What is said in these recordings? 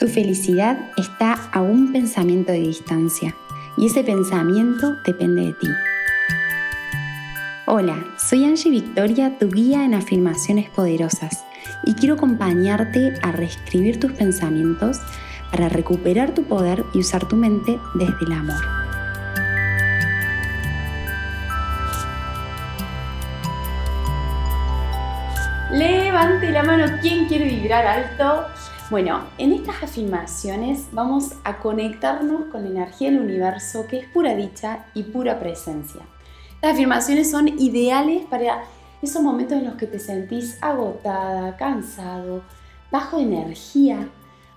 Tu felicidad está a un pensamiento de distancia y ese pensamiento depende de ti. Hola, soy Angie Victoria, tu guía en afirmaciones poderosas y quiero acompañarte a reescribir tus pensamientos para recuperar tu poder y usar tu mente desde el amor. Levante la mano, ¿quién quiere vibrar alto? Bueno, en estas afirmaciones vamos a conectarnos con la energía del universo que es pura dicha y pura presencia. Las afirmaciones son ideales para esos momentos en los que te sentís agotada, cansado, bajo energía.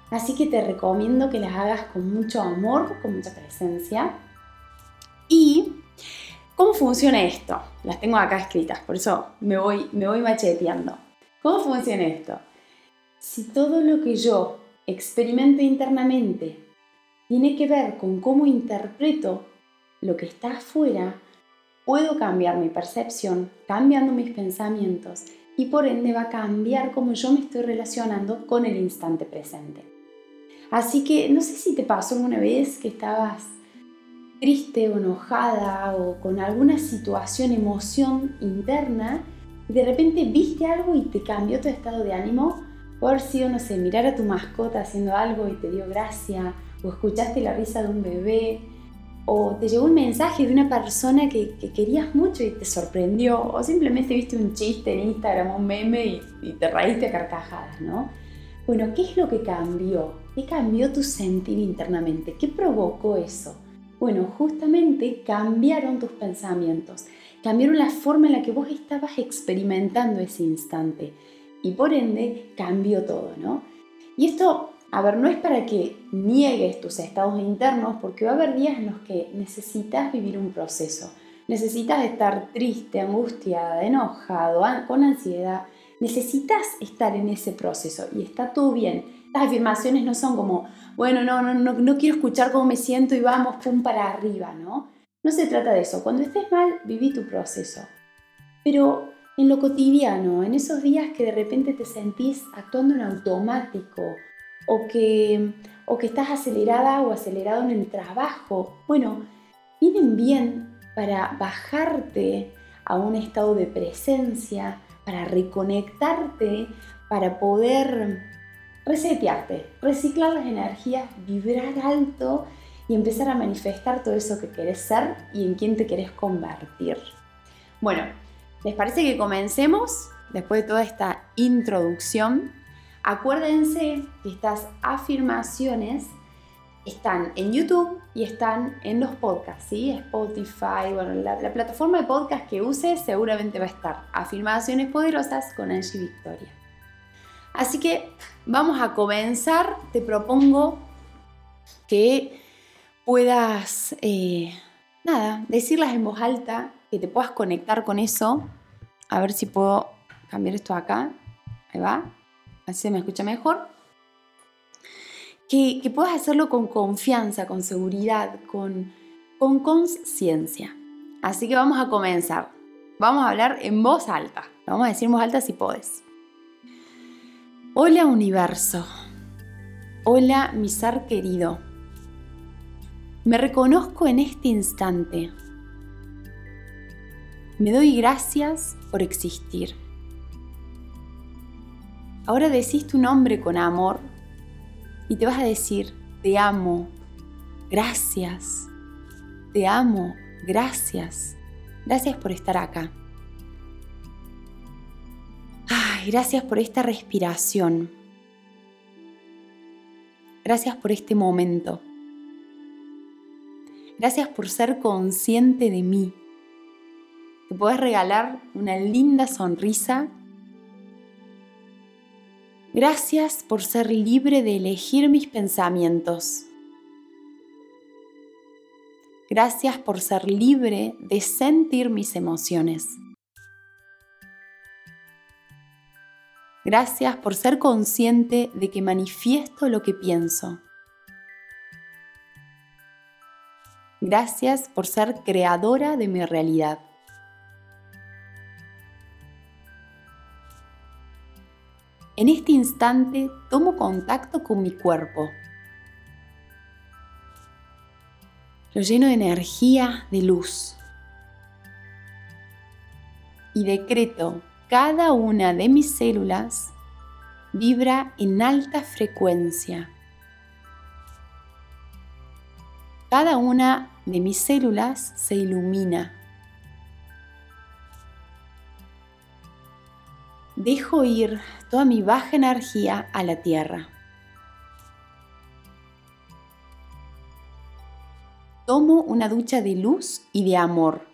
Así que te recomiendo que las hagas con mucho amor, con mucha presencia. ¿Y cómo funciona esto? Las tengo acá escritas, por eso me voy, me voy macheteando. ¿Cómo funciona esto? Si todo lo que yo experimento internamente tiene que ver con cómo interpreto lo que está afuera, puedo cambiar mi percepción cambiando mis pensamientos y por ende va a cambiar cómo yo me estoy relacionando con el instante presente. Así que no sé si te pasó alguna vez que estabas triste o enojada o con alguna situación, emoción interna y de repente viste algo y te cambió tu estado de ánimo por si, no sé, mirar a tu mascota haciendo algo y te dio gracia, o escuchaste la risa de un bebé, o te llegó un mensaje de una persona que, querías mucho y te sorprendió, o simplemente viste un chiste en Instagram, un meme y, y te reíste a carcajadas, ¿no? Bueno, ¿qué es lo que cambió? ¿Qué cambió tu sentir internamente? ¿Qué provocó eso? Bueno, justamente cambiaron tus pensamientos, cambiaron la forma en la que vos estabas experimentando ese instante y por ende cambió todo, ¿no? Y esto, a ver, no es para que niegues tus estados internos, porque va a haber días en los que necesitas vivir un proceso. Necesitas estar triste, angustiada, enojado, con ansiedad. Necesitas estar en ese proceso y está todo bien. Las afirmaciones no son como, bueno, no, no, no, no quiero escuchar cómo me siento y vamos, pum, para arriba, ¿no? No se trata de eso. Cuando estés mal, viví tu proceso. Pero en lo cotidiano, en esos días que de repente te sentís actuando en automático o que, o que estás acelerada o acelerado en el trabajo, bueno, vienen bien para bajarte a un estado de presencia, para reconectarte, para poder resetearte, reciclar las energías, vibrar alto y empezar a manifestar todo eso que querés ser y en quién te querés convertir. Bueno, ¿Les parece que comencemos? Después de toda esta introducción, acuérdense que estas afirmaciones están en YouTube y están en los podcasts, ¿sí? Spotify, bueno, la, la, plataforma de podcast que uses seguramente va a estar. Afirmaciones poderosas con Angie Victoria. Así que vamos a comenzar. Te propongo que puedas, eh, nada, decirlas en voz alta que te puedas conectar con eso. A ver si puedo cambiar esto acá. Ahí va. Así se me escucha mejor. Que, puedas hacerlo con confianza, con seguridad, con, con conciencia. Así que vamos a comenzar. Vamos a hablar en voz alta. vamos a decir en voz alta si podés. Hola universo. Hola mi ser querido. Me reconozco en este instante me doy gracias por existir. Ahora decís tu nombre con amor y te vas a decir, te amo, gracias, te amo, gracias, gracias por estar acá. Ay, gracias por esta respiración. Gracias por este momento. Gracias por ser consciente de mí te puedes regalar una linda sonrisa. Gracias por ser libre de elegir mis pensamientos. Gracias por ser libre de sentir mis emociones. Gracias por ser consciente de que manifiesto lo que pienso. Gracias por ser creadora de mi realidad. En este instante tomo contacto con mi cuerpo. Lo lleno de energía, de luz. Y decreto, cada una de mis células vibra en alta frecuencia. Cada una de mis células se ilumina. Dejo ir toda mi baja energía a la tierra. Tomo una ducha de luz y de amor.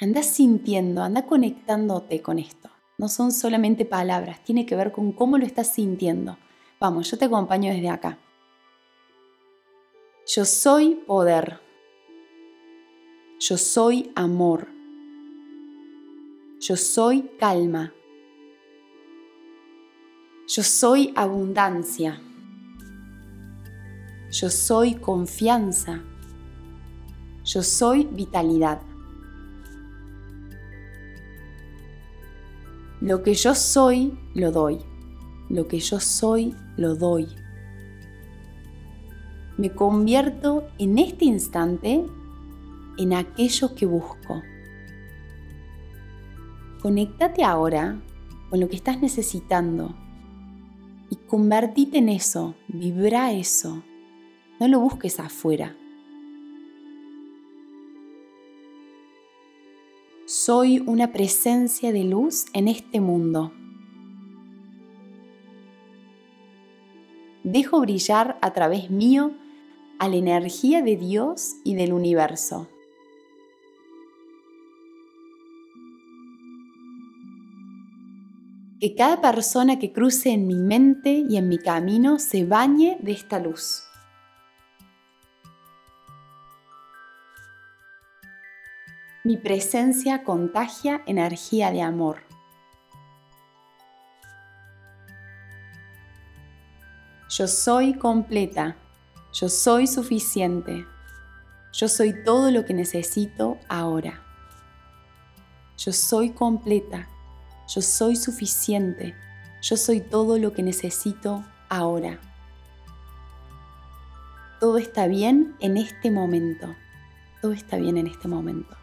Anda sintiendo, anda conectándote con esto. No son solamente palabras, tiene que ver con cómo lo estás sintiendo. Vamos, yo te acompaño desde acá. Yo soy poder. Yo soy amor. Yo soy calma. Yo soy abundancia. Yo soy confianza. Yo soy vitalidad. Lo que yo soy, lo doy. Lo que yo soy, lo doy. Me convierto en este instante en aquello que busco. Conéctate ahora con lo que estás necesitando y convertite en eso, vibra eso. No lo busques afuera. Soy una presencia de luz en este mundo. Dejo brillar a través mío a la energía de Dios y del universo. Que cada persona que cruce en mi mente y en mi camino se bañe de esta luz. Mi presencia contagia energía de amor. Yo soy completa. Yo soy suficiente. Yo soy todo lo que necesito ahora. Yo soy completa. Yo soy suficiente. Yo soy todo lo que necesito ahora. Todo está bien en este momento. Todo está bien en este momento.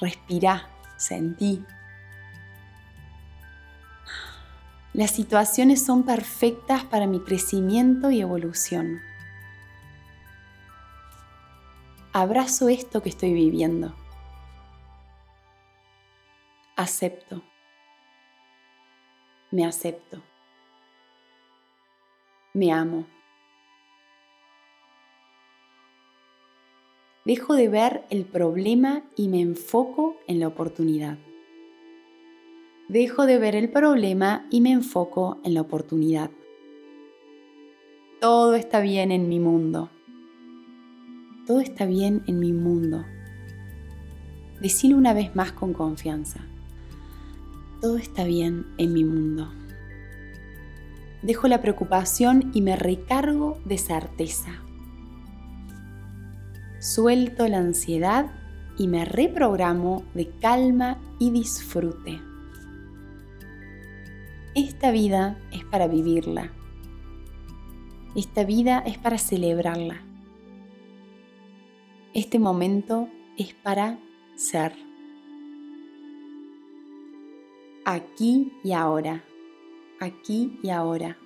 Respira, sentí. Las situaciones son perfectas para mi crecimiento y evolución. Abrazo esto que estoy viviendo. Acepto. Me acepto. Me amo. Dejo de ver el problema y me enfoco en la oportunidad. Dejo de ver el problema y me enfoco en la oportunidad. Todo está bien en mi mundo. Todo está bien en mi mundo. Decilo una vez más con confianza. Todo está bien en mi mundo. Dejo la preocupación y me recargo de certeza. Suelto la ansiedad y me reprogramo de calma y disfrute. Esta vida es para vivirla. Esta vida es para celebrarla. Este momento es para ser. Aquí y ahora. Aquí y ahora.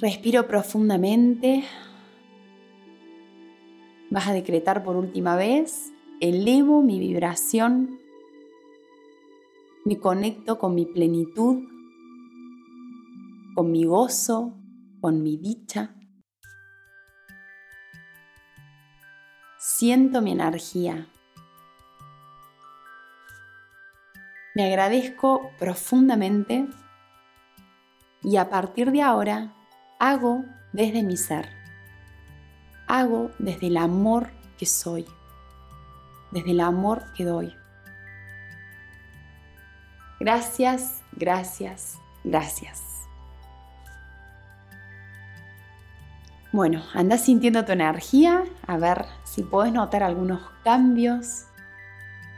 Respiro profundamente Vas a decretar por última vez, elevo mi vibración, me conecto con mi plenitud, con mi gozo, con mi dicha. Siento mi energía. Agradezco profundamente y a partir de ahora hago desde mi ser hago desde el amor que soy, desde el amor que doy. Gracias, gracias, gracias. Bueno, anda sintiendo tu energía, a ver si puedes notar algunos cambios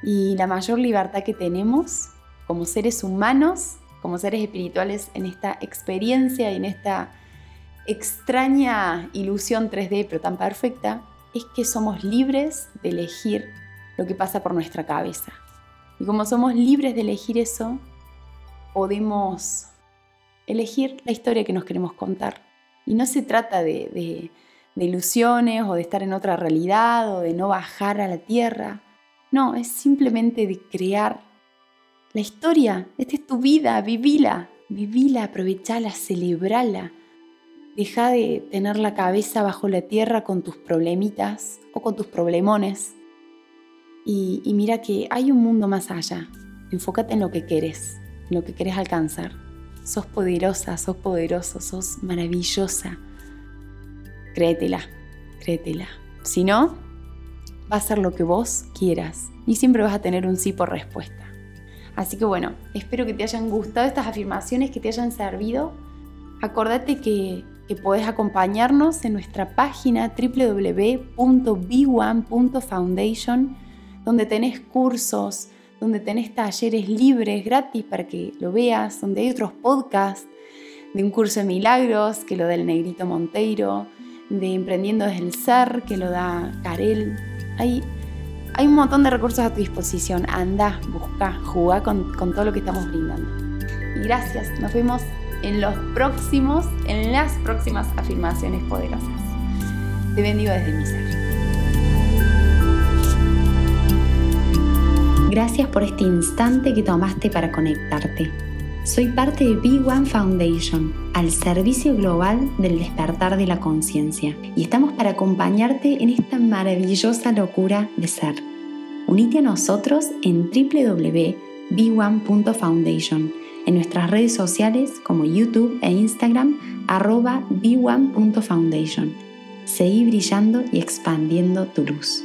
y la mayor libertad que tenemos como seres humanos, como seres espirituales en esta experiencia y en esta extraña ilusión 3D, pero tan perfecta, es que somos libres de elegir lo que pasa por nuestra cabeza. Y como somos libres de elegir eso, podemos elegir la historia que nos queremos contar. Y no se trata de, ilusiones o de estar en otra realidad o de no bajar a la tierra. No, es simplemente de crear la historia. Esta es tu vida, vivila, vivila, aprovechala, celebrala. Deja de tener la cabeza bajo la tierra con tus problemitas o con tus problemones. Y, mira que hay un mundo más allá. Enfócate en lo que querés, en lo que querés alcanzar. Sos poderosa, sos poderoso, sos maravillosa. Créetela, créetela. Si no, va a ser lo que vos quieras y siempre vas a tener un sí por respuesta. Así que bueno, espero que te hayan gustado estas afirmaciones, que te hayan servido. Acordate que, que podés acompañarnos en nuestra página www.b1.foundation, donde tenés cursos, donde tenés talleres libres, gratis para que lo veas, donde hay otros podcasts de un curso de milagros que lo da el Negrito Monteiro, de Emprendiendo desde el Ser que lo da Karel. Hay, hay un montón de recursos a tu disposición. Anda, busca, juega con, con todo lo que estamos brindando. Gracias, nos vemos en los próximos, en las próximas afirmaciones poderosas. Te bendigo desde mi ser. Gracias por este instante que tomaste para conectarte. Soy parte de Big One Foundation, al servicio global del despertar de la conciencia, y estamos para acompañarte en esta maravillosa locura de ser. Unite a nosotros en www.b1.foundation, en nuestras redes sociales como YouTube e Instagram, arroba b1.foundation. Seguí brillando y expandiendo tu luz.